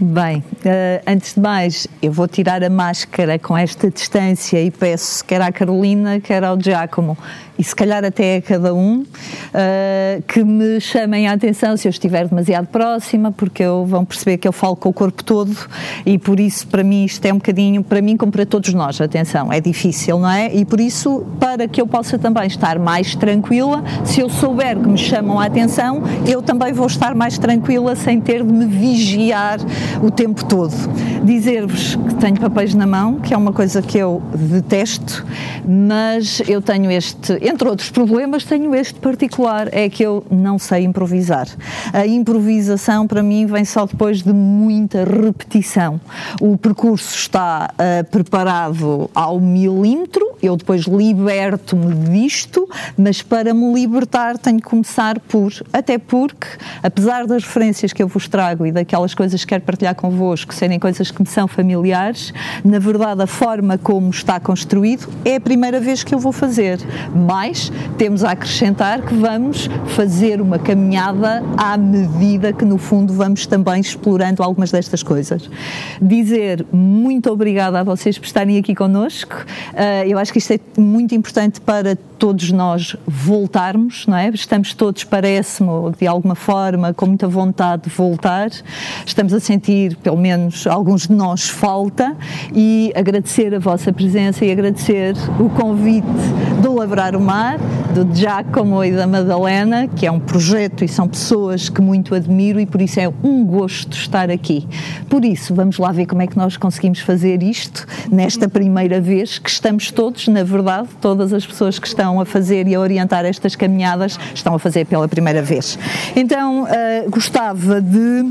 Bem, uh, antes de mais, eu vou tirar a máscara com esta distância e peço quer à Carolina, quer ao Giacomo, e se calhar até a cada um, uh, que me chamem a atenção se eu estiver demasiado próxima, porque eu, vão perceber que eu falo com o corpo todo e por isso, para mim, isto é um bocadinho, para mim como para todos nós, atenção, é difícil, não é? E por isso, para que eu possa também estar mais tranquila, se eu souber que me chamam a atenção, eu também vou estar mais tranquila sem ter de me vigiar o tempo todo. Dizer-vos que tenho papéis na mão, que é uma coisa que eu detesto, mas eu tenho este, entre outros problemas, tenho este particular, é que eu não sei improvisar. A improvisação para mim vem só depois de muita repetição. O percurso está uh, preparado ao milímetro, eu depois liberto-me disto, mas para me libertar tenho que começar por, até porque, apesar das referências que eu vos trago e daquelas coisas que quero partilhar convosco, serem coisas que me são familiares, na verdade a forma como está construído é a primeira vez que eu vou fazer. Mas temos a acrescentar que vamos fazer uma caminhada à medida que no fundo vamos também explorando algumas destas coisas. Dizer muito obrigada a vocês por estarem aqui connosco. Uh, eu acho que isto é muito importante para todos nós voltarmos, não é? Estamos todos, parece-me, de alguma forma, com muita vontade de voltar. Estamos a sentir, pelo menos alguns de nós, falta e agradecer a vossa presença e agradecer o convite do Labrar o Mar, do Giacomo e da Madalena, que é um projeto e são pessoas que muito admiro e por isso é um gosto estar aqui. Por isso, vamos lá ver como é que nós conseguimos fazer isto nesta primeira vez que estamos todos, na verdade, todas as pessoas que estão estão a fazer e a orientar estas caminhadas estão a fazer pela primeira vez. Então, uh, gostava de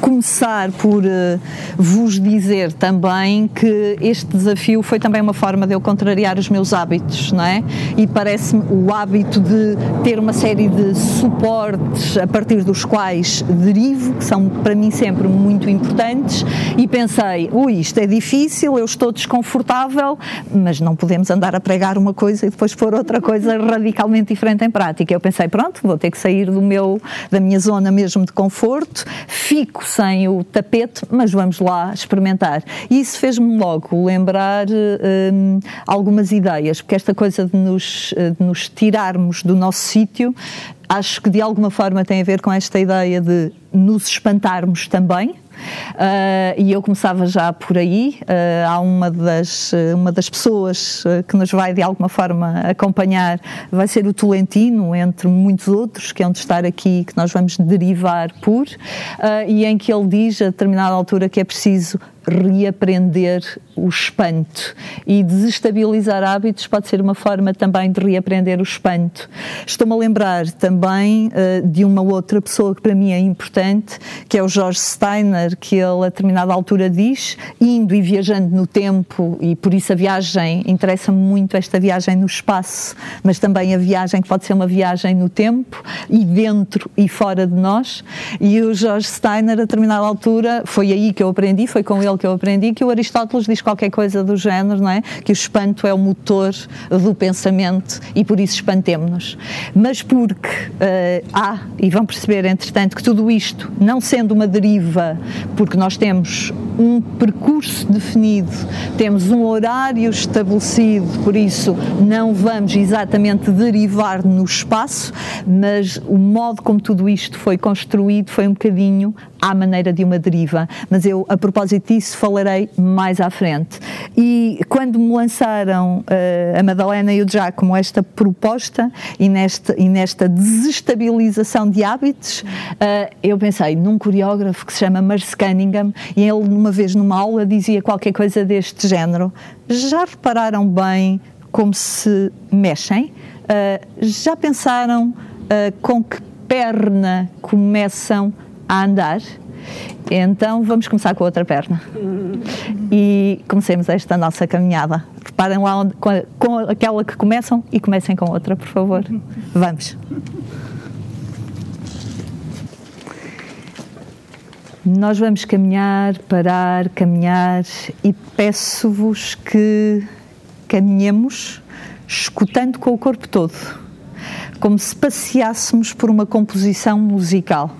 Começar por uh, vos dizer também que este desafio foi também uma forma de eu contrariar os meus hábitos, não é? E parece-me o hábito de ter uma série de suportes a partir dos quais derivo, que são para mim sempre muito importantes, e pensei, ui, isto é difícil, eu estou desconfortável, mas não podemos andar a pregar uma coisa e depois pôr outra coisa radicalmente diferente em prática. Eu pensei, pronto, vou ter que sair do meu, da minha zona mesmo de conforto, fico sem o tapete, mas vamos lá experimentar. E isso fez-me logo lembrar hum, algumas ideias, porque esta coisa de nos, de nos tirarmos do nosso sítio acho que de alguma forma tem a ver com esta ideia de nos espantarmos também, e eu começava já por aí. Uh, há uma das, uma das pessoas ah, que nos vai de alguma forma acompanhar, vai ser o Tolentino, entre muitos outros, que é onde estar aqui, que nós vamos derivar por, e em que ele diz a determinada altura que é preciso reaprender o espanto. E desestabilizar hábitos pode ser uma forma também de reaprender o espanto. Estou-me a lembrar também uh, de uma outra pessoa que para mim é importante, que é o George Steiner, que ele a determinada altura diz, indo e viajando no tempo, e por isso a viagem, interessa-me muito esta viagem no espaço, mas também a viagem que pode ser uma viagem no tempo, e dentro e fora de nós. E o George Steiner, a determinada altura, foi aí que eu aprendi, foi com ele que eu aprendi, que o Aristóteles diz qualquer coisa do género, não é? Que o espanto é o motor do pensamento e por isso espantemos-nos. Mas porque uh, há, e vão perceber, entretanto, que tudo isto, não sendo uma deriva, porque nós temos um percurso definido, temos um horário estabelecido, por isso não vamos exatamente derivar no espaço, mas o modo como tudo isto foi construído foi um bocadinho à maneira de uma deriva. Mas eu, a propósito disso, falarei mais à frente. E quando me lançaram uh, a Madalena e o Giacomo esta proposta e nesta, e nesta desestabilização de hábitos, uh, eu pensei num coreógrafo que se chama Marce Cunningham e ele, uma vez numa aula, dizia qualquer coisa deste género. Já repararam bem como se mexem? Uh, já pensaram com que perna começam a andar? Então vamos começar com a outra perna. E comecemos esta nossa caminhada. Preparem lá onde, com, a, com aquela que começam e comecem com outra, por favor. Vamos. Nós vamos caminhar, parar, caminhar e peço-vos que caminhemos escutando com o corpo todo, como se passeássemos por uma composição musical.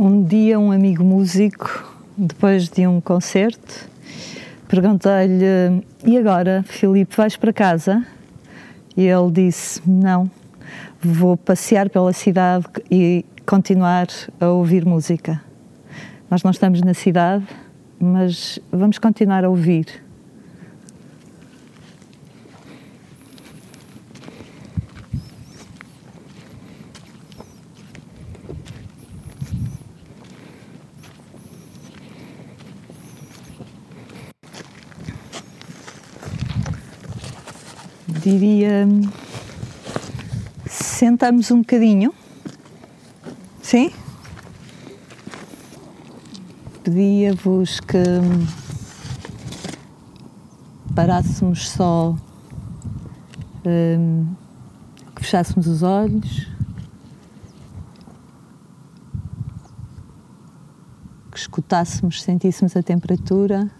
Um dia, um amigo músico, depois de um concerto, perguntei-lhe: E agora, Filipe, vais para casa? E ele disse: Não, vou passear pela cidade e continuar a ouvir música. Nós não estamos na cidade, mas vamos continuar a ouvir. Diria sentamos um bocadinho. Sim? Pedia-vos que parássemos só, um, que fechássemos os olhos, que escutássemos, sentíssemos a temperatura.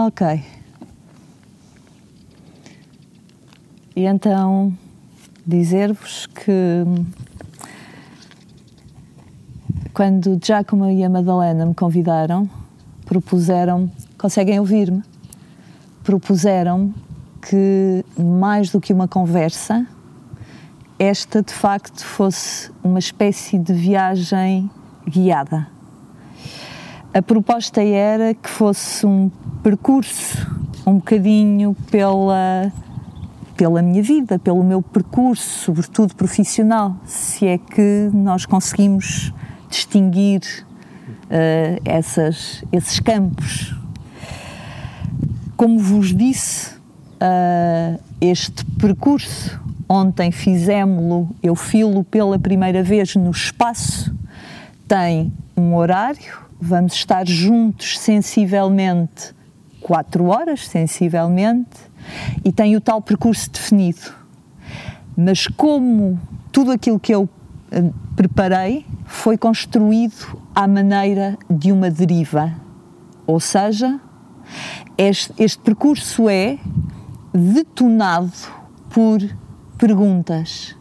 Ok. E então dizer-vos que quando Giacomo e a Madalena me convidaram, propuseram, conseguem ouvir-me? Propuseram que mais do que uma conversa, esta de facto fosse uma espécie de viagem guiada. A proposta era que fosse um percurso um bocadinho pela, pela minha vida, pelo meu percurso, sobretudo profissional, se é que nós conseguimos distinguir uh, essas, esses campos. Como vos disse, uh, este percurso, ontem fizemos-lo, eu filo pela primeira vez no espaço, tem um horário, vamos estar juntos sensivelmente quatro horas, sensivelmente, e tem o tal percurso definido. Mas como tudo aquilo que eu uh, preparei foi construído à maneira de uma deriva, ou seja, este, este percurso é detonado por perguntas.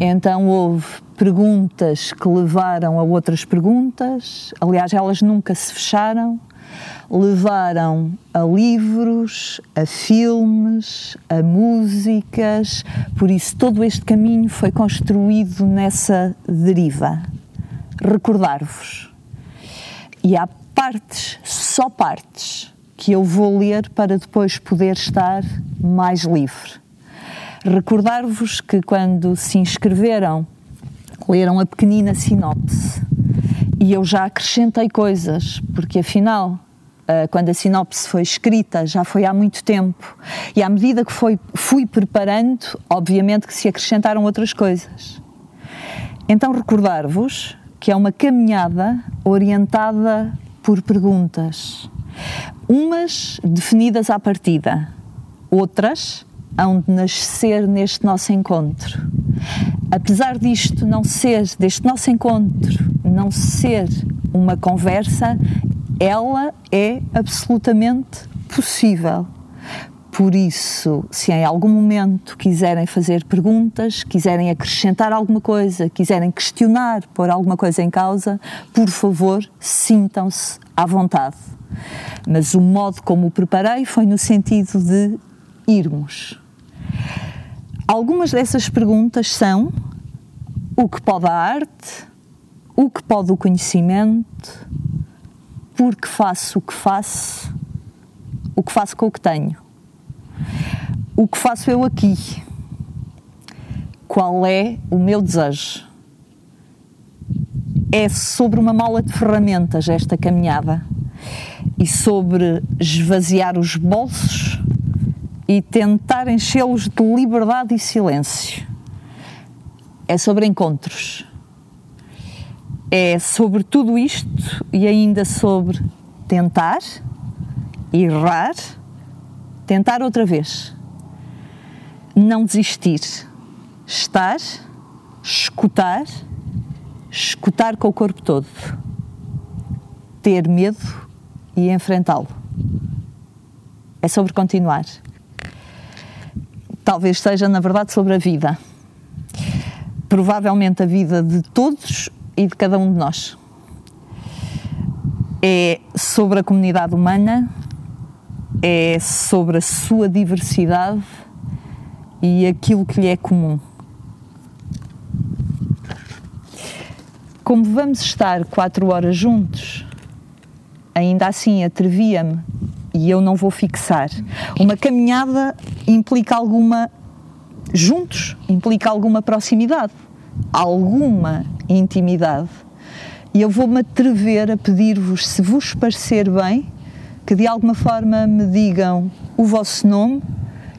Então houve perguntas que levaram a outras perguntas, aliás, elas nunca se fecharam, levaram a livros, a filmes, a músicas, por isso todo este caminho foi construído nessa deriva. Recordar-vos. E há partes, só partes, que eu vou ler para depois poder estar mais livre. Recordar-vos que quando se inscreveram, leram a pequenina sinopse. E eu já acrescentei coisas, porque afinal Uh, quando a sinopse foi escrita, já foi há muito tempo, e à medida que foi, fui preparando, obviamente que se acrescentaram outras coisas. Então, recordar-vos que é uma caminhada orientada por perguntas, umas definidas à partida, outras hão de nascer neste nosso encontro. Apesar disto não ser, deste nosso encontro, não ser uma conversa, ela é absolutamente possível. Por isso, se em algum momento quiserem fazer perguntas, quiserem acrescentar alguma coisa, quiserem questionar, pôr alguma coisa em causa, por favor, sintam-se à vontade. Mas o modo como o preparei foi no sentido de irmos. Algumas dessas perguntas são: o que pode a arte? O que pode o conhecimento? porque faço o que faço, o que faço com o que tenho. o que faço eu aqui? Qual é o meu desejo? É sobre uma mala de ferramentas esta caminhada e sobre esvaziar os bolsos e tentar enchê-los de liberdade e silêncio. É sobre encontros. É sobre tudo isto e ainda sobre tentar, errar, tentar outra vez. Não desistir. Estar, escutar, escutar com o corpo todo. Ter medo e enfrentá-lo. É sobre continuar talvez seja, na verdade, sobre a vida. Provavelmente a vida de todos e de cada um de nós. É sobre a comunidade humana, é sobre a sua diversidade e aquilo que lhe é comum. Como vamos estar quatro horas juntos, ainda assim atrevia-me e eu não vou fixar. Uma caminhada implica alguma. juntos, implica alguma proximidade, alguma intimidade. E eu vou-me atrever a pedir-vos, se vos parecer bem, que de alguma forma me digam o vosso nome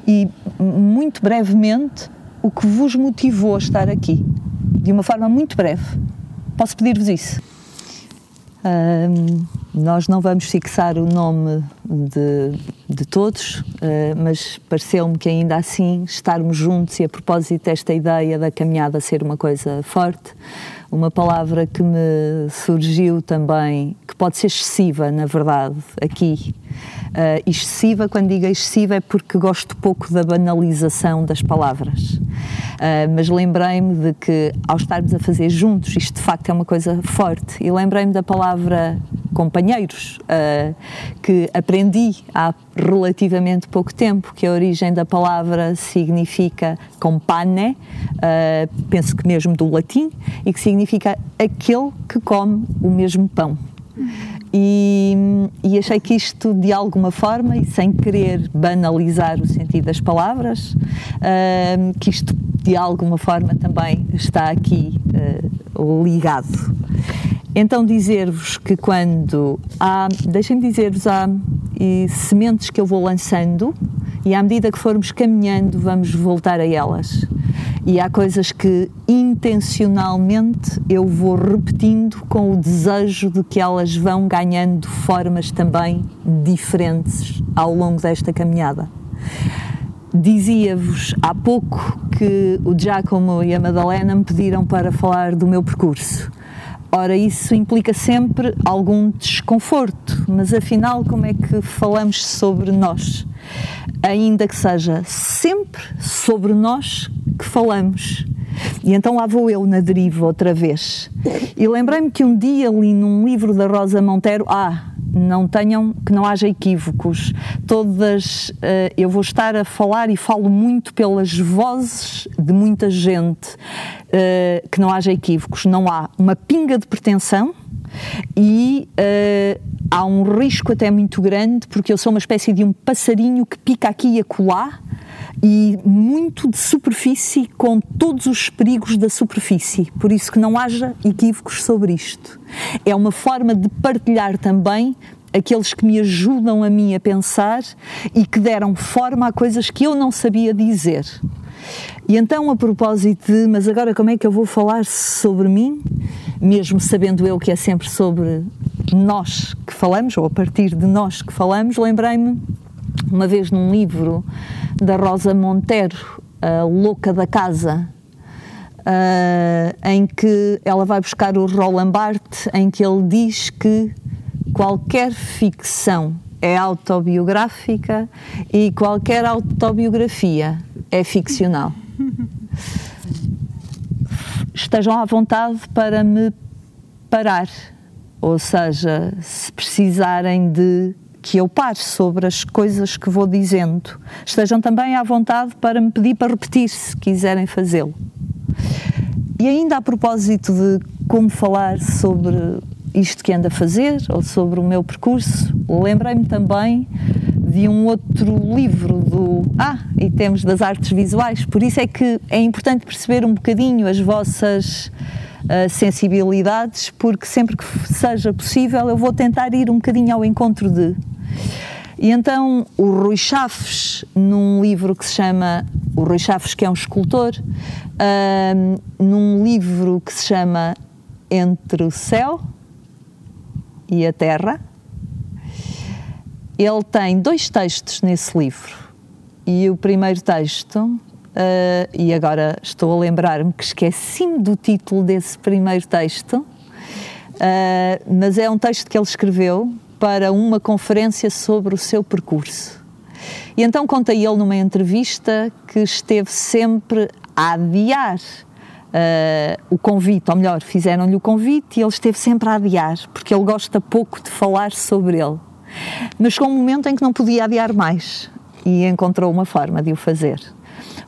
e, muito brevemente, o que vos motivou a estar aqui. De uma forma muito breve. Posso pedir-vos isso? Um, nós não vamos fixar o nome de, de todos, uh, mas pareceu-me que ainda assim estarmos juntos e a propósito desta ideia da caminhada ser uma coisa forte, uma palavra que me surgiu também, que pode ser excessiva, na verdade, aqui. Uh, excessiva, quando digo excessiva, é porque gosto pouco da banalização das palavras. Uh, mas lembrei-me de que, ao estarmos a fazer juntos, isto de facto é uma coisa forte. E lembrei-me da palavra companheiros, uh, que aprendi há relativamente pouco tempo, que a origem da palavra significa compane, penso que mesmo do latim, e que significa aquele que come o mesmo pão. E, e, achei que isto, de alguma forma, e sem querer banalizar o sentido das palavras, uh, que isto, de alguma forma, também está aqui uh, ligado. Então, dizer-vos que quando há, deixem-me dizer-vos, há e, sementes que eu vou lançando e à medida que formos caminhando, vamos voltar a elas. E há coisas que intencionalmente eu vou repetindo com o desejo de que elas vão ganhando formas também diferentes ao longo desta caminhada. Dizia-vos há pouco que o Giacomo e a Madalena me pediram para falar do meu percurso. Ora, isso implica sempre algum desconforto, mas afinal, como é que falamos sobre nós? Ainda que seja sempre sobre nós que falamos. E então lá vou eu na deriva outra vez. E lembrei-me que um dia li num livro da Rosa Monteiro, ah, não tenham, que não haja equívocos. Todas, uh, eu vou estar a falar e falo muito pelas vozes de muita gente, uh, que não haja equívocos. Não há uma pinga de pretensão e uh, há um risco até muito grande, porque eu sou uma espécie de um passarinho que pica aqui e acolá e muito de superfície com todos os perigos da superfície. Por isso que não haja equívocos sobre isto. É uma forma de partilhar também aqueles que me ajudam a mim a pensar e que deram forma a coisas que eu não sabia dizer. E então, a propósito de, mas agora como é que eu vou falar sobre mim, mesmo sabendo eu que é sempre sobre nós que falamos, ou a partir de nós que falamos, lembrei-me uma vez num livro da Rosa Montero, a Louca da Casa, uh, em que ela vai buscar o Roland Barthes, em que ele diz que qualquer ficção é autobiográfica e qualquer autobiografia é ficcional. Estejam à vontade para me parar, ou seja, se precisarem de que eu pare sobre as coisas que vou dizendo. Estejam também à vontade para me pedir para repetir, se quiserem fazê-lo. E ainda a propósito de como falar sobre isto que ando a fazer ou sobre o meu percurso, lembrei-me também de um outro livro do ah e temos das artes visuais por isso é que é importante perceber um bocadinho as vossas uh, sensibilidades porque sempre que seja possível eu vou tentar ir um bocadinho ao encontro de e então o Rui Chaves num livro que se chama o Rui Chaves que é um escultor uh, num livro que se chama Entre o Céu e a Terra ele tem dois textos nesse livro. E o primeiro texto, uh, e agora estou a lembrar-me que esqueci-me do título desse primeiro texto, uh, mas é um texto que ele escreveu para uma conferência sobre o seu percurso. E então conta ele numa entrevista que esteve sempre a adiar uh, o convite, ou melhor, fizeram-lhe o convite e ele esteve sempre a adiar, porque ele gosta pouco de falar sobre ele. Mas chegou um momento em que não podia adiar mais e encontrou uma forma de o fazer.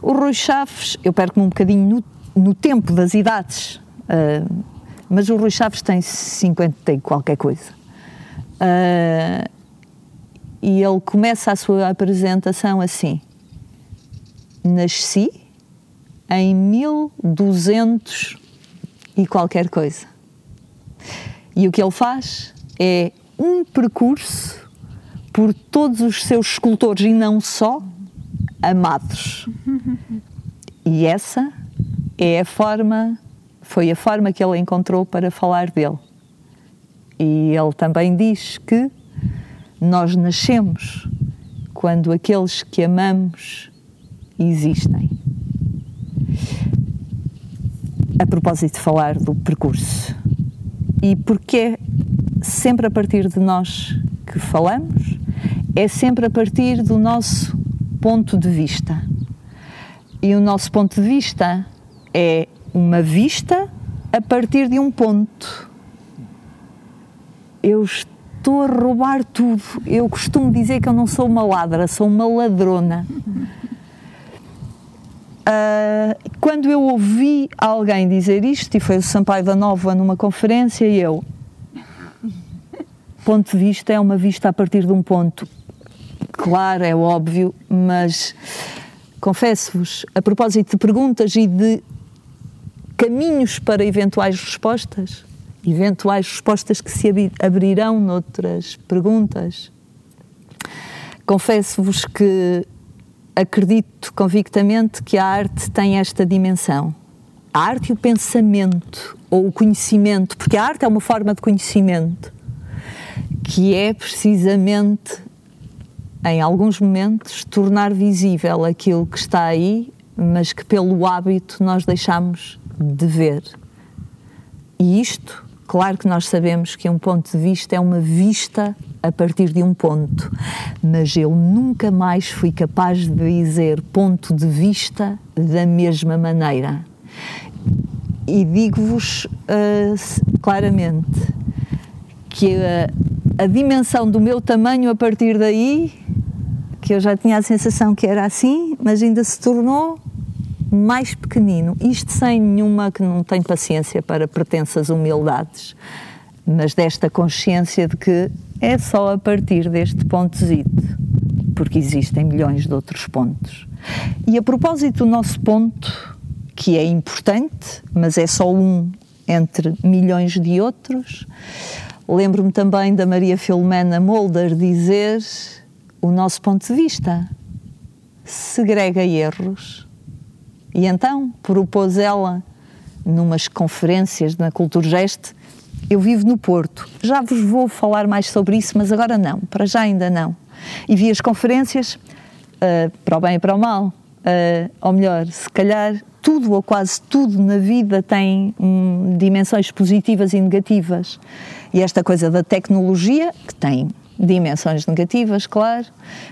O Rui Chaves, eu perco-me um bocadinho no, no, tempo das idades, uh, mas o Rui Chaves tem 50 e qualquer coisa. Uh, e ele começa a sua apresentação assim: Nasci em 1200 e qualquer coisa. E o que ele faz é um percurso por todos os seus escultores e não só amados. E essa é a forma, foi a forma que ele encontrou para falar dele. E ele também diz que nós nascemos quando aqueles que amamos existem. A propósito de falar do percurso. E porque sempre a partir de nós que falamos, é sempre a partir do nosso ponto de vista. E o nosso ponto de vista é uma vista a partir de um ponto. Eu estou a roubar tudo. Eu costumo dizer que eu não sou uma ladra, sou uma ladrona. Uh, quando eu ouvi alguém dizer isto, e foi o Sampaio da Nova numa conferência, e eu, ponto de vista é uma vista a partir de um ponto. Claro, é óbvio, mas confesso-vos, a propósito de perguntas e de caminhos para eventuais respostas, eventuais respostas que se abrirão noutras perguntas, confesso-vos que acredito convictamente que a arte tem esta dimensão. A arte e o pensamento, ou o conhecimento, porque a arte é uma forma de conhecimento que é precisamente, em alguns momentos, tornar visível aquilo que está aí, mas que pelo hábito nós deixamos de ver. E isto, claro que nós sabemos que um ponto de vista é uma vista a partir de um ponto, mas eu nunca mais fui capaz de dizer ponto de vista da mesma maneira. E digo-vos uh, claramente que uh, a dimensão do meu tamanho a partir daí, que eu já tinha a sensação que era assim, mas ainda se tornou mais pequenino. Isto sem nenhuma que não tem paciência para pretensas humildades, mas desta consciência de que é só a partir deste pontozito, porque existem milhões de outros pontos. E a propósito do nosso ponto, que é importante, mas é só um entre milhões de outros, Lembro-me também da Maria Filomena Molder dizer o nosso ponto de vista segrega erros. E então propôs ela, numas conferências na Culturgest, eu vivo no Porto. Já vos vou falar mais sobre isso, mas agora não, para já ainda não. E vi as conferências, uh, para o bem e para o mal. Uh, ou melhor, se calhar tudo ou quase tudo na vida tem hum, dimensões positivas e negativas. E esta coisa da tecnologia, que tem dimensões negativas, claro,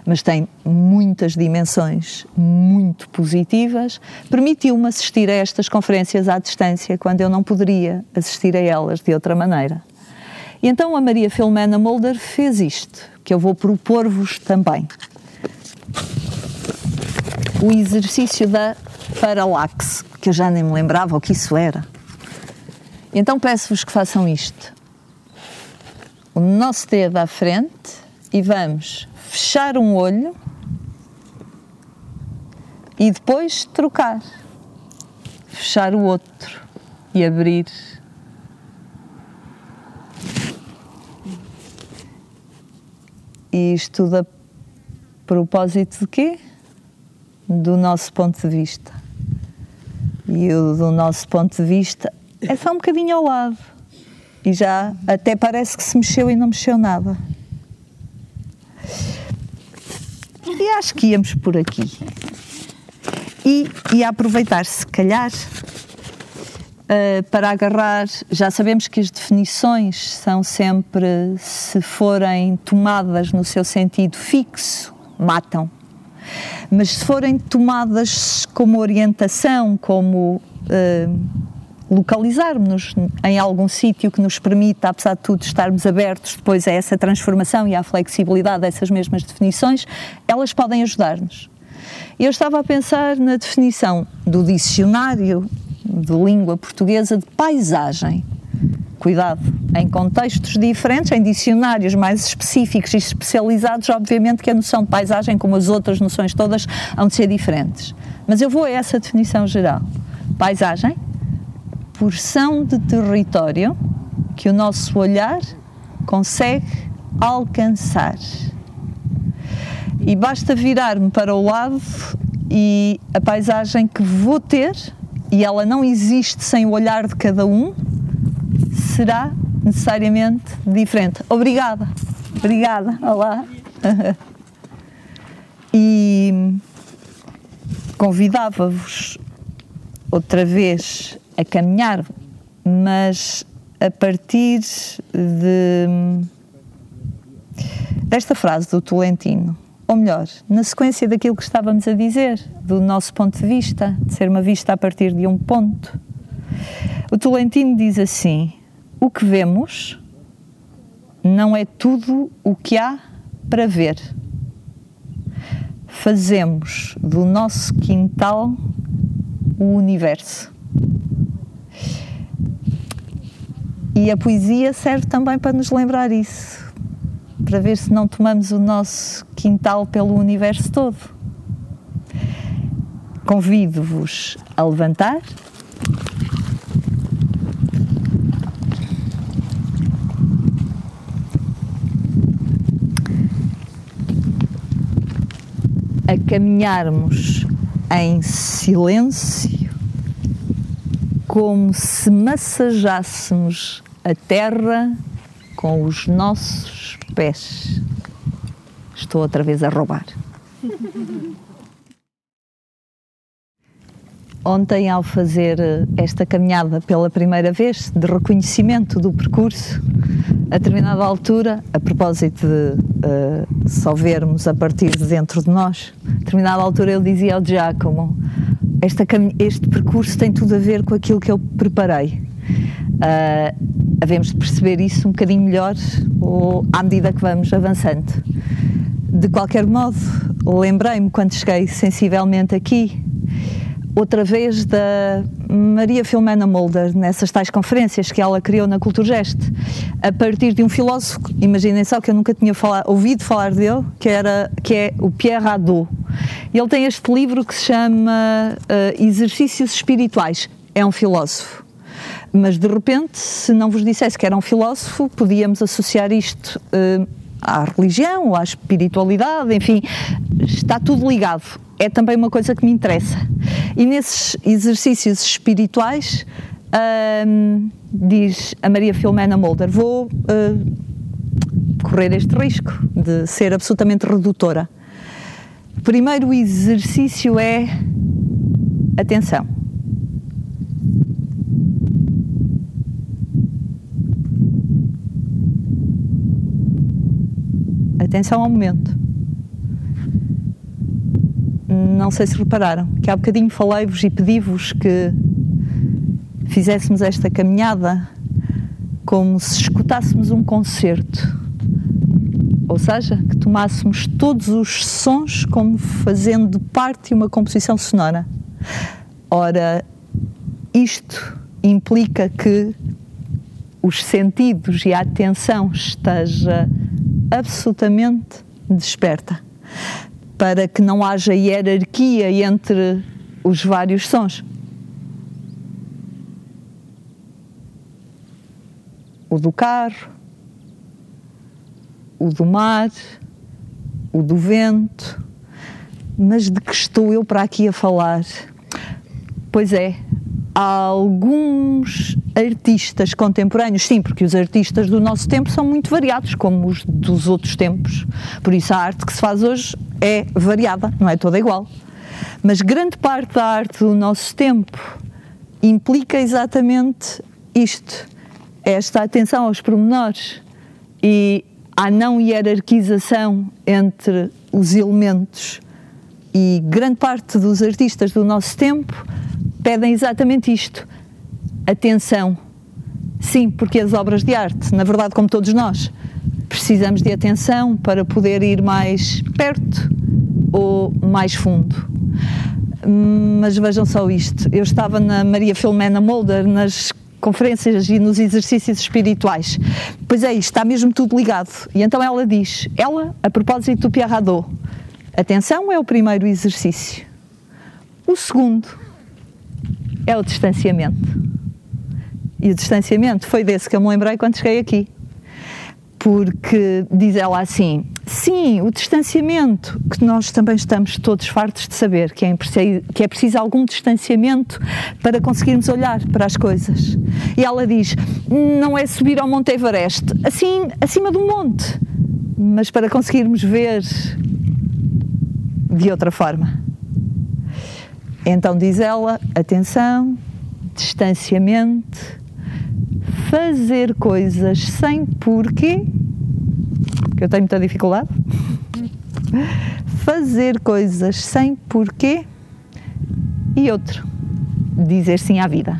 mas tem muitas dimensões muito positivas, permitiu-me assistir a estas conferências à distância quando eu não poderia assistir a elas de outra maneira. E então a Maria Filomena Mulder fez isto, que eu vou propor-vos também. O exercício da paralaxe, que eu já nem me lembrava o que isso era. Então peço-vos que façam isto o nosso dedo à frente e vamos fechar um olho e depois trocar, fechar o outro e abrir. E isto tudo a propósito de quê? Do nosso ponto de vista. E o do nosso ponto de vista é só um bocadinho ao lado. E já até parece que se mexeu e não mexeu nada. E acho que íamos por aqui. E, e aproveitar, se calhar, uh, para agarrar. Já sabemos que as definições são sempre, se forem tomadas no seu sentido fixo, matam. Mas se forem tomadas como orientação, como uh, localizarmos-nos em algum sítio que nos permita, apesar de tudo, estarmos abertos depois a essa transformação e à flexibilidade dessas mesmas definições, elas podem ajudar-nos. Eu estava a pensar na definição do dicionário de língua portuguesa de paisagem. Cuidado, em contextos diferentes, em dicionários mais específicos e especializados, obviamente que a noção de paisagem, como as outras noções todas, hão de ser diferentes. Mas eu vou a essa definição geral. Paisagem, porção de território que o nosso olhar consegue alcançar. E basta virar-me para o lado e a paisagem que vou ter e ela não existe sem o olhar de cada um, será necessariamente diferente. Obrigada, obrigada, olá. e convidava-vos outra vez a caminhar, mas a partir de desta frase do Tolentino ou melhor, na sequência daquilo que estávamos a dizer, do nosso ponto de vista, de ser uma vista a partir de um ponto. O Tolentino diz assim: o que vemos não é tudo o que há para ver. Fazemos do nosso quintal o universo. E a poesia serve também para nos lembrar isso para ver se não tomamos o nosso quintal pelo universo todo. Convido-vos a levantar. A caminharmos em silêncio, como se massajássemos a terra com os nossos pés. Estou outra vez a roubar. Ontem, ao fazer esta caminhada pela primeira vez, de reconhecimento do percurso, a determinada altura, a propósito de uh, só vermos a partir de dentro de nós, a determinada altura eu dizia ao Giacomo: esta, este percurso tem tudo a ver com aquilo que eu preparei. Uh, havemos de perceber isso um bocadinho melhor ou, à medida que vamos avançando. De qualquer modo, lembrei-me quando cheguei sensivelmente aqui, outra vez da Maria Filomena Mulder, nessas tais conferências que ela criou na Culturgest, a partir de um filósofo, imaginem só que eu nunca tinha ouvido falar dele, que, era, que é o Pierre Hadot. Ele tem este livro que se chama uh, Exercícios Espirituais. É um filósofo mas de repente, se não vos dissesse que era um filósofo, podíamos associar isto uh, à religião, à espiritualidade, enfim, está tudo ligado. É também uma coisa que me interessa. E nesses exercícios espirituais, uh, diz a Maria Filomena Mulder, vou uh, correr este risco de ser absolutamente redutora. Primeiro exercício é atenção Atenção ao momento. Não sei se repararam que há bocadinho falei-vos e pedi-vos que fizéssemos esta caminhada como se escutássemos um concerto. Ou seja, que tomássemos todos os sons como fazendo parte de uma composição sonora. Ora, isto implica que os sentidos e a atenção esteja absolutamente desperta, para que não haja hierarquia entre os vários sons. O do carro, o do mar, o do vento, mas de que estou eu para aqui a falar? Pois é, há alguns artistas contemporâneos, sim, porque os artistas do nosso tempo são muito variados, como os dos outros tempos. Por isso a arte que se faz hoje é variada, não é toda igual. Mas grande parte da arte do nosso tempo implica exatamente isto: esta atenção aos pormenores e à não hierarquização entre os elementos. E grande parte dos artistas do nosso tempo pedem exatamente isto: atenção. Sim, porque as obras de arte, na verdade, como todos nós, precisamos de atenção para poder ir mais perto ou mais fundo. Mas vejam só isto: eu estava na Maria Filomena Molder nas conferências e nos exercícios espirituais. Pois é, isto está mesmo tudo ligado. E então ela diz: ela, a propósito do Pierre Hadot, atenção é o primeiro exercício. O segundo é o distanciamento. E o distanciamento foi desse que eu me lembrei quando cheguei aqui. Porque diz ela assim: sim, o distanciamento, que nós também estamos todos fartos de saber que é, preciso, que é preciso algum distanciamento para conseguirmos olhar para as coisas. E ela diz: não é subir ao Monte Everest, assim, acima do monte, mas para conseguirmos ver de outra forma. Então diz ela: atenção, distanciamento, fazer coisas sem porquê, que eu tenho muita dificuldade. Fazer coisas sem porquê e outro, dizer sim à vida.